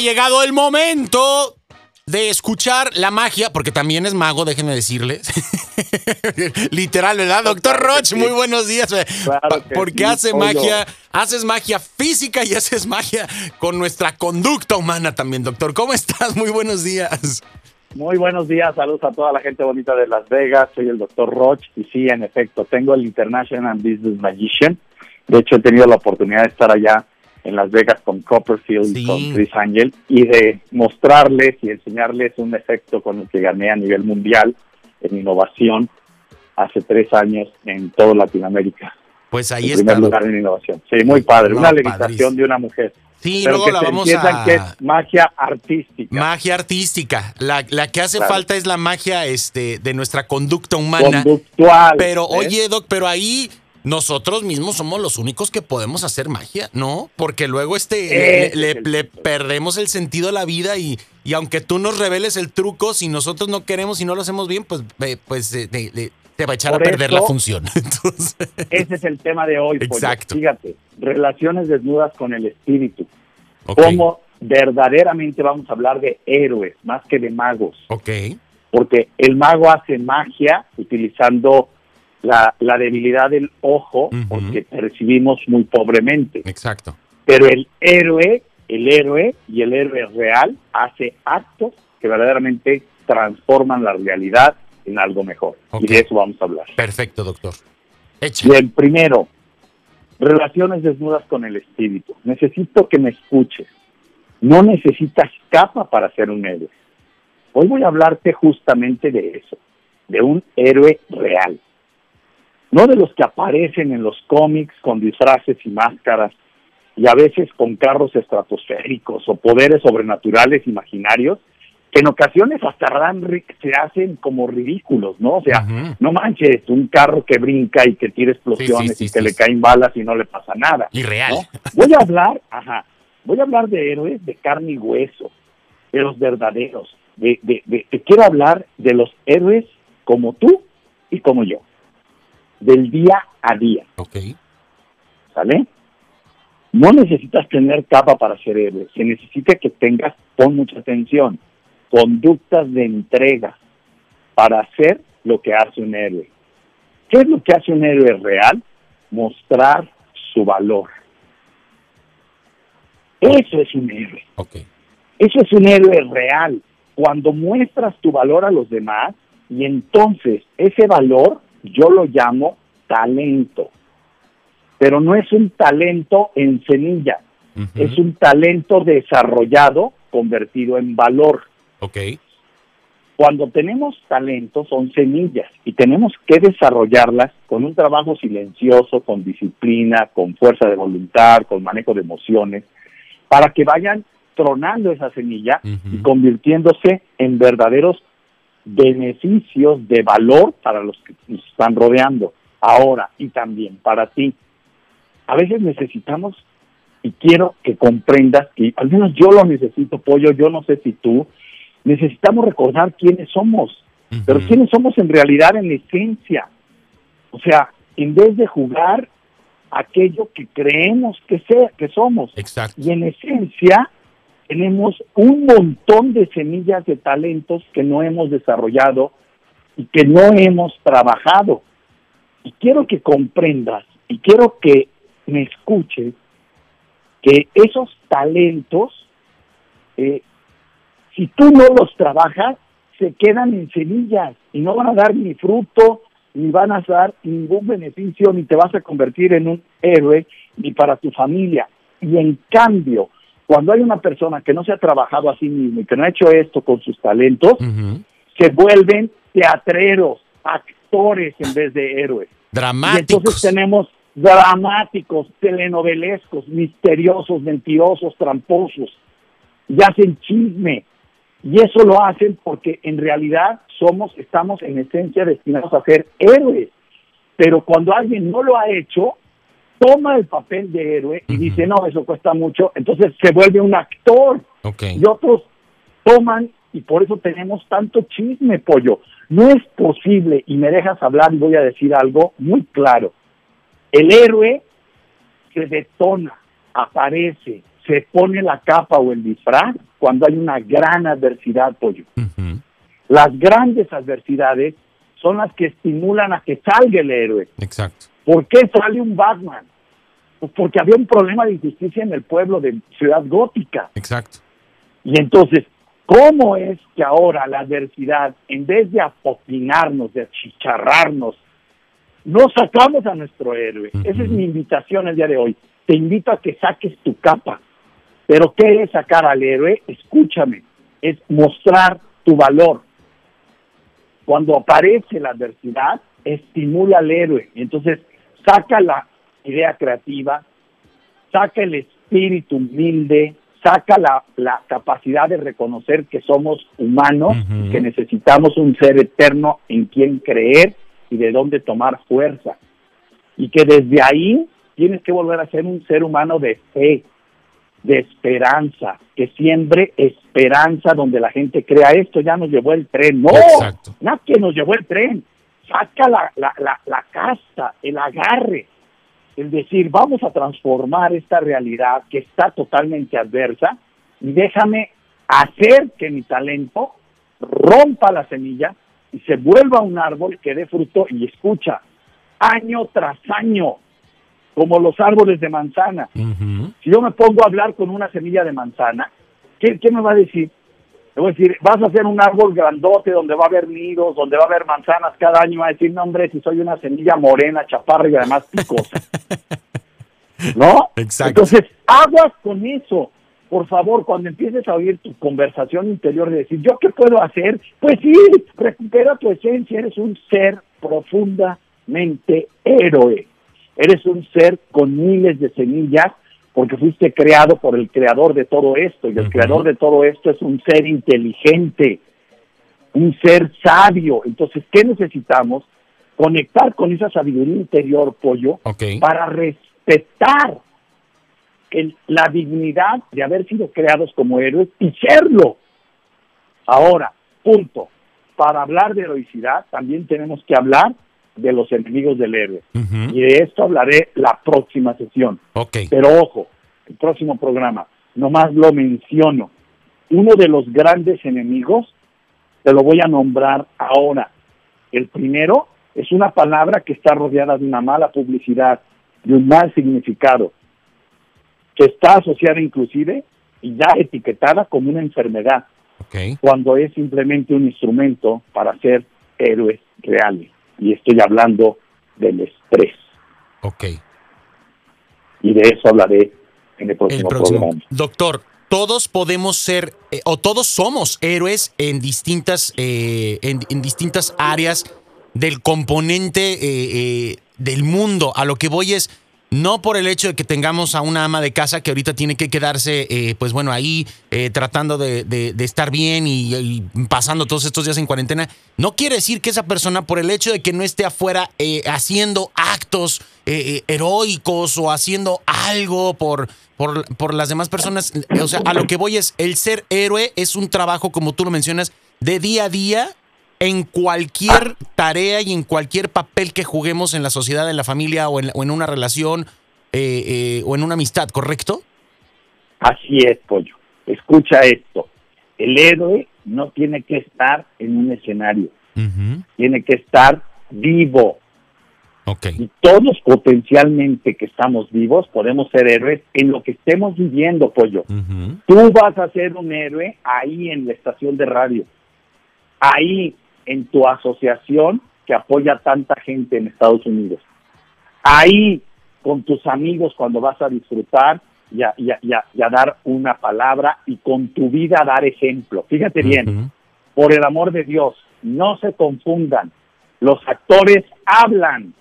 llegado el momento de escuchar la magia, porque también es mago, déjenme decirles. Literal, ¿verdad? Doctor Roch, muy buenos días. porque hace magia, haces magia física y haces magia con nuestra conducta humana también, doctor. ¿Cómo estás? Muy buenos días. Muy buenos días, saludos a toda la gente bonita de Las Vegas. Soy el doctor Roch y sí, en efecto, tengo el International Business Magician. De hecho, he tenido la oportunidad de estar allá en Las Vegas con Copperfield y con Chris Angel y de mostrarles y enseñarles un efecto con el que gané a nivel mundial en innovación hace tres años en toda Latinoamérica. Pues ahí en está. primer lugar en innovación. Sí, muy padre. una levitación de una mujer. Sí, luego la vamos a... que es magia artística. Magia artística. La, que hace falta es la magia este, de nuestra conducta humana. Conductual. Pero, oye, Doc, pero ahí nosotros mismos somos los únicos que podemos hacer magia, ¿no? Porque luego este le, perdemos el sentido a la vida y, y, aunque tú nos reveles el truco, si nosotros no queremos y no lo hacemos bien, pues, pues eh, te va a echar a perder la función. Ese es el tema de hoy. Exacto. Fíjate, relaciones desnudas con el espíritu. Cómo verdaderamente vamos a hablar de héroes más que de magos. Ok. Porque el mago hace magia utilizando la, la debilidad del ojo porque percibimos muy pobremente. Exacto. Pero el héroe, el héroe y el héroe real hace actos que verdaderamente transforman la realidad en algo mejor. Y de eso vamos a hablar. Perfecto, doctor. Bien, primero, relaciones desnudas con el espíritu. Necesito que me escuches. No necesitas capa para ser un héroe. Hoy voy a hablarte justamente de eso, de un héroe real no de los que aparecen en los cómics con disfraces y máscaras y a veces con carros estratosféricos o poderes sobrenaturales imaginarios que en ocasiones hasta se hacen como ridículos, ¿no? O sea, no manches, un carro que brinca y que tira explosiones y que le caen balas y no le pasa nada. Irreal. Voy a hablar, ajá, voy a hablar de héroes de carne y hueso, de los verdaderos. De, de, de, te quiero hablar de los héroes como tú y como yo del día a día. Ok. ¿Sale? No necesitas tener capa para ser héroe. Se necesita que tengas, pon mucha atención, conductas de entrega para hacer lo que hace un héroe. ¿Qué es lo que hace un héroe real? Mostrar su valor. Eso es un héroe. Okay. Eso es un héroe real. Cuando muestras tu valor a los demás y entonces ese valor yo lo llamo talento, pero no es un talento en semilla, es un talento desarrollado convertido en valor. Ok. Cuando tenemos talento son semillas y tenemos que desarrollarlas con un trabajo silencioso, con disciplina, con fuerza de voluntad, con manejo de emociones, para que vayan tronando esa semilla y convirtiéndose en verdaderos beneficios de valor para los que nos están rodeando. Ahora, y también para ti. A veces necesitamos, y quiero que comprendas, que al menos yo lo necesito, Pollo, yo no sé si tú, necesitamos recordar quiénes somos, pero quiénes somos en realidad en esencia. O sea, en vez de jugar aquello que creemos que, sea, que somos. Exacto. Y en esencia, tenemos un montón de semillas de talentos que no hemos desarrollado y que no hemos trabajado. Y quiero que comprendas y quiero que me escuches que esos talentos, eh, si tú no los trabajas, se quedan en semillas y no van a dar ni fruto, ni van a dar ningún beneficio, ni te vas a convertir en un héroe, ni para tu familia. Y en cambio, cuando hay una persona que no se ha trabajado a sí mismo y que no ha hecho esto con sus talentos, se vuelven teatreros, actores en vez de héroes. Dramáticos. Y entonces tenemos dramáticos, telenovelescos, misteriosos, mentirosos, tramposos, y hacen chisme. Y eso lo hacen porque en realidad somos, estamos en esencia destinados a ser héroes. Pero cuando alguien no lo ha hecho, toma el papel de héroe y dice, no, eso cuesta mucho, entonces se vuelve un actor. Y otros toman, y por eso tenemos tanto chisme, pollo. No es posible, y me dejas hablar y voy a decir algo muy claro. El héroe se detona, aparece, se pone la capa o el disfraz cuando hay una gran adversidad, pollo. Las grandes adversidades son las que estimulan a que salga el héroe. Exacto. ¿Por qué sale un Batman? Pues porque había un problema de injusticia en el pueblo de Ciudad Gótica. Exacto. Y entonces, ¿cómo es que ahora la adversidad, en vez de apopinarnos, de achicharrarnos, no sacamos a nuestro héroe? Esa es mi invitación el día de hoy. Te invito a que saques tu capa. Pero ¿qué es sacar al héroe? Escúchame, es mostrar tu valor. Cuando aparece la adversidad, estimula al héroe. Entonces, saca la idea creativa, saca el espíritu humilde, saca la, la capacidad de reconocer que somos humanos, que necesitamos un ser eterno en quien creer y de dónde tomar fuerza. Y que desde ahí tienes que volver a ser un ser humano de fe, de esperanza, que siembre esperanza donde la gente crea esto ya nos llevó el tren. No, nada que nos llevó el tren. Saca la, la, la, la casta, el agarre, el decir, vamos a transformar esta realidad que está totalmente adversa y déjame hacer que mi talento rompa la semilla y se vuelva un árbol que dé fruto y escucha año tras año, como los árboles de manzana. Si yo me pongo a hablar con una semilla de manzana, ¿qué, ¿qué, me va a decir? A decir, vas a hacer un árbol grandote donde va a haber nidos, donde va a haber manzanas cada año. Va a decir, no, hombre, si soy una semilla morena, chaparra y además picosa. ¿No? Exacto. Entonces, aguas con eso. Por favor, cuando empieces a oír tu conversación interior de decir, ¿yo qué puedo hacer? Pues sí, recupera tu esencia, eres un ser profundamente héroe. Eres un ser con miles de semillas porque fuiste creado por el creador de todo esto, y el creador de todo esto es un ser inteligente, un ser sabio. Entonces, ¿qué necesitamos? Conectar con esa sabiduría interior, pollo, para respetar la dignidad de haber sido creados como héroes y serlo. Ahora, punto. Para hablar de heroicidad, también tenemos que hablar de los enemigos del héroe. Y de esto hablaré la próxima sesión. Pero ojo, el próximo programa, nomás lo menciono. Uno de los grandes enemigos, te lo voy a nombrar ahora. El primero es una palabra que está rodeada de una mala publicidad, de un mal significado, que está asociada inclusive y ya etiquetada como una enfermedad, cuando es simplemente un instrumento para ser héroes reales y estoy hablando del estrés. Ok. Y de eso hablaré en el próximo, programa. Doctor, todos podemos ser eh, o todos somos héroes en distintas eh, en, distintas áreas del componente eh, del mundo. A lo que voy es no por el hecho de que tengamos a una ama de casa que ahorita tiene que quedarse, eh, pues bueno, ahí eh, tratando de, estar bien y, pasando todos estos días en cuarentena, no quiere decir que esa persona, por el hecho de que no esté afuera eh, haciendo actos heroicos o haciendo algo por, por, por las demás personas, o sea, a lo que voy es, el ser héroe es un trabajo, como tú lo mencionas, de día a día en cualquier tarea y en cualquier papel que juguemos en la sociedad, en la familia o en, una relación eh, eh, o en una amistad, ¿correcto? Así es, Pollo. Escucha esto. El héroe no tiene que estar en un escenario. Tiene que estar vivo. Okay. Y todos potencialmente que estamos vivos podemos ser héroes en lo que estemos viviendo, Pollo. Tú vas a ser un héroe ahí en la estación de radio. Ahí en tu asociación que apoya a tanta gente en Estados Unidos. Ahí, con tus amigos, cuando vas a disfrutar y a, dar una palabra y con tu vida dar ejemplo. Fíjate bien, por el amor de Dios, no se confundan. Los actores hablan,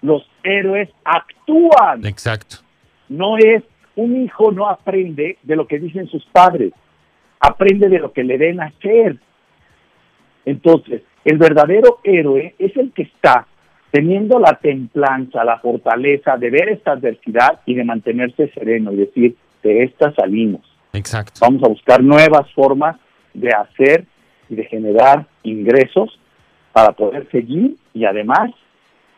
los héroes actúan. Exacto. No es, un hijo no aprende de lo que dicen sus padres, aprende de lo que le den a hacer. Entonces, el verdadero héroe es el que está teniendo la templanza, la fortaleza de ver esta adversidad y de mantenerse sereno y decir, de esta salimos. Exacto. Vamos a buscar nuevas formas de hacer y de generar ingresos para poder seguir y además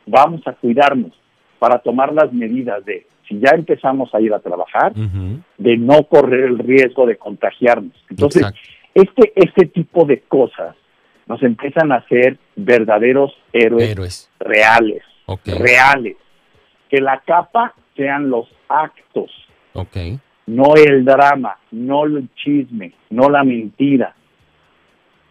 vamos a cuidarnos para tomar las medidas de si ya empezamos a ir a trabajar, de no correr el riesgo de contagiarnos. Entonces, este, este tipo de cosas nos empiezan a hacer verdaderos héroes, reales, reales. Que la capa sean los actos, no el drama, no el chisme, no la mentira.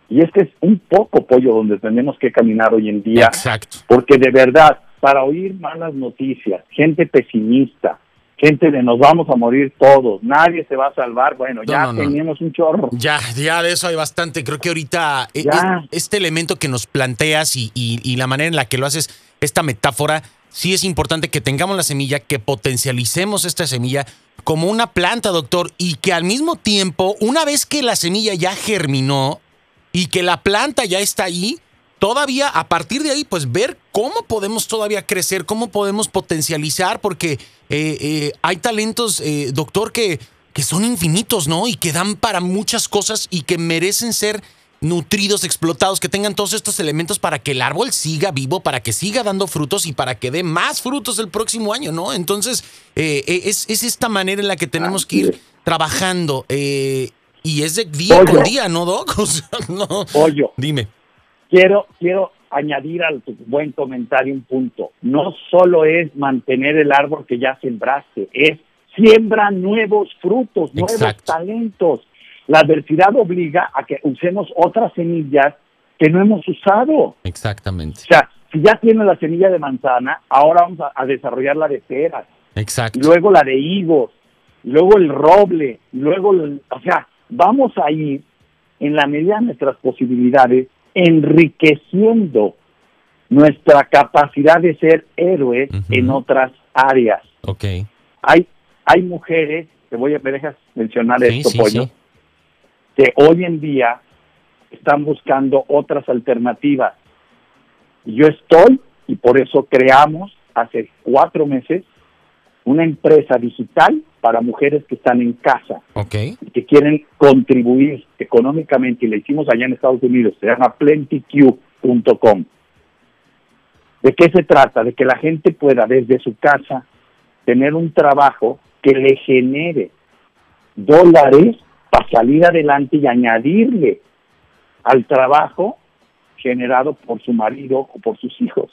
Y este es un poco, pollo, donde tenemos que caminar hoy en día. Exacto. Porque de verdad, para oír malas noticias, gente pesimista, gente de nos vamos a morir todos, nadie se va a salvar, bueno, ya tenemos un chorro. Ya, ya de eso hay bastante. Creo que ahorita e, este elemento que nos planteas y, y, la manera en la que lo haces, esta metáfora, sí es importante que tengamos la semilla, que potencialicemos esta semilla como una planta, doctor, y que al mismo tiempo, una vez que la semilla ya germinó y que la planta ya está ahí, todavía a partir de ahí, pues ver cómo podemos todavía crecer, cómo podemos potencializar, porque eh, eh, hay talentos, eh, doctor, que, que son infinitos, ¿no? Y que dan para muchas cosas y que merecen ser nutridos, explotados, que tengan todos estos elementos para que el árbol siga vivo, para que siga dando frutos y para que dé más frutos el próximo año, ¿no? Entonces, eh, eh, es, esta manera en la que tenemos que ir trabajando. Y es de día con día, ¿no, Doc? O no. Dime. Quiero, quiero añadir a tu buen comentario un punto. No solo es mantener el árbol que ya sembraste, es siembra nuevos frutos, nuevos talentos la adversidad obliga a que usemos otras semillas que no hemos usado. Exactamente. O sea, si ya tiene la semilla de manzana, ahora vamos a, desarrollar la de peras. Exacto. luego la de higos, luego el roble, luego, o sea, vamos a ir en la medida de nuestras posibilidades enriqueciendo nuestra capacidad de ser héroes en otras áreas. Ok. Hay, hay mujeres, te voy a, me dejas mencionar esto, Pollo, que hoy en día están buscando otras alternativas. Yo estoy, y por eso creamos hace cuatro meses, una empresa digital para mujeres que están en casa okay. y que quieren contribuir económicamente, y le hicimos allá en Estados Unidos, se llama plentyq.com. ¿De qué se trata? De que la gente pueda desde su casa tener un trabajo que le genere dólares para salir adelante y añadirle al trabajo generado por su marido o por sus hijos.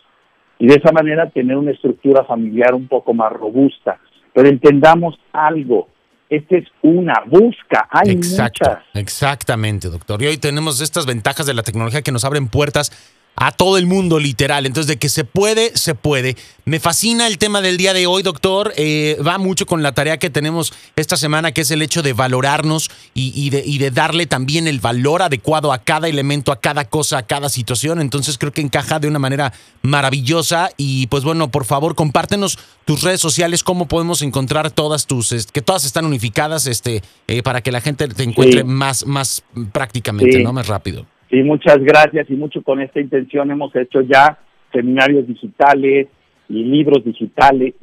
Y de esa manera tener una estructura familiar un poco más robusta. Pero entendamos algo, esta es una busca, hay Exacto, Exactamente, doctor. Y hoy tenemos estas ventajas de la tecnología que nos abren puertas a todo el mundo, literal. Entonces, de que se puede, se puede. Me fascina el tema del día de hoy, doctor. Eh, va mucho con la tarea que tenemos esta semana, que es el hecho de valorarnos y, de, y, de, darle también el valor adecuado a cada elemento, a cada cosa, a cada situación. Entonces, creo que encaja de una manera maravillosa. Y pues bueno, por favor, compártenos tus redes sociales, cómo podemos encontrar todas tus, que todas están unificadas, este, eh, para que la gente te encuentre más, más prácticamente, ¿no? Más rápido. Sí, muchas gracias y mucho con esta intención hemos hecho ya seminarios digitales y libros digitales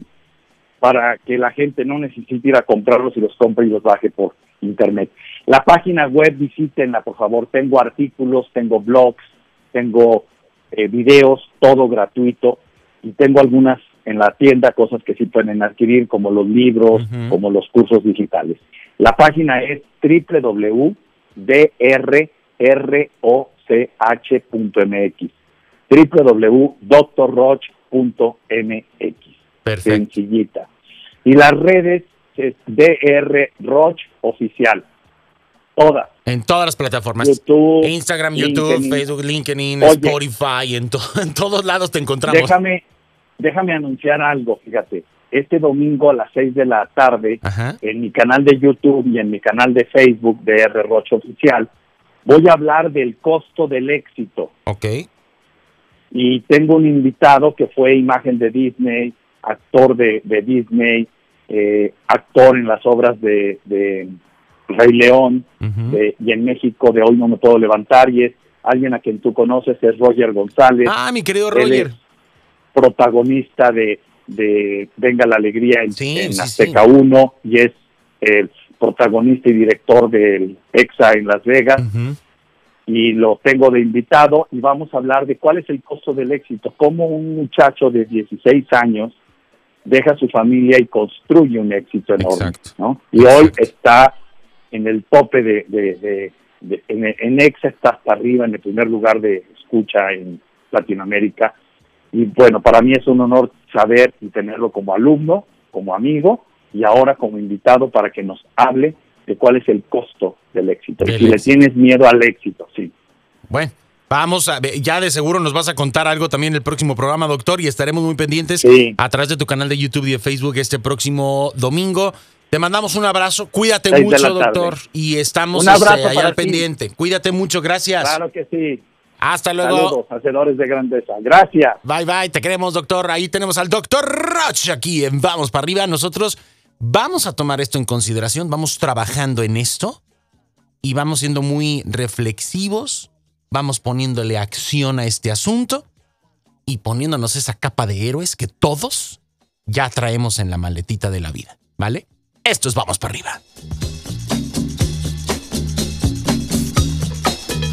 para que la gente no necesite ir a comprarlos y los compre y los baje por internet. La página web, visítenla por favor, tengo artículos, tengo blogs, tengo eh, videos, todo gratuito y tengo algunas en la tienda, cosas que sí pueden adquirir como los libros, como los cursos digitales. La página es www.dr roch.mx www.drroch.mx Perfecto. Sencillita. Y las redes es DR Roch Oficial. Todas. En todas las plataformas. YouTube, Instagram, YouTube, Facebook, LinkedIn, Spotify, en, en todos lados te encontramos. Déjame, déjame anunciar algo, fíjate. Este domingo a las 6 de la tarde, en mi canal de YouTube y en mi canal de Facebook de R. Oficial, Voy a hablar del costo del éxito. Ok. Y tengo un invitado que fue imagen de Disney, actor de, Disney, eh, actor en las obras de, Rey León, y en México de Hoy No Me Puedo Levantar, y es alguien a quien tú conoces, es Roger González. Ah, mi querido Roger. protagonista de, Venga la Alegría en, Azteca 1 y es el protagonista y director del EXA en Las Vegas. Y lo tengo de invitado y vamos a hablar de cuál es el costo del éxito, cómo un muchacho de 16 años deja su familia y construye un éxito enorme. ¿no? Y hoy está en el tope de, de, en, en, EXA, está hasta arriba en el primer lugar de escucha en Latinoamérica. Y bueno, para mí es un honor saber y tenerlo como alumno, como amigo y ahora como invitado para que nos hable de cuál es el costo del éxito. y si le tienes miedo al éxito, sí. Bueno, Vamos a ya de seguro nos vas a contar algo también en el próximo programa, doctor, y estaremos muy pendientes a través de tu canal de YouTube y de Facebook este próximo domingo. Te mandamos un abrazo, cuídate mucho, doctor, y estamos este, ahí al pendiente. Cuídate mucho, gracias. Claro que sí. Hasta luego. Saludos, hacedores de grandeza. Gracias. Bye, bye, te queremos, doctor. Ahí tenemos al doctor Roch aquí en Vamos para arriba. Nosotros vamos a tomar esto en consideración, vamos trabajando en esto y vamos siendo muy reflexivos vamos poniéndole acción a este asunto y poniéndonos esa capa de héroes que todos ya traemos en la maletita de la vida, ¿vale? Esto es Vamos para arriba.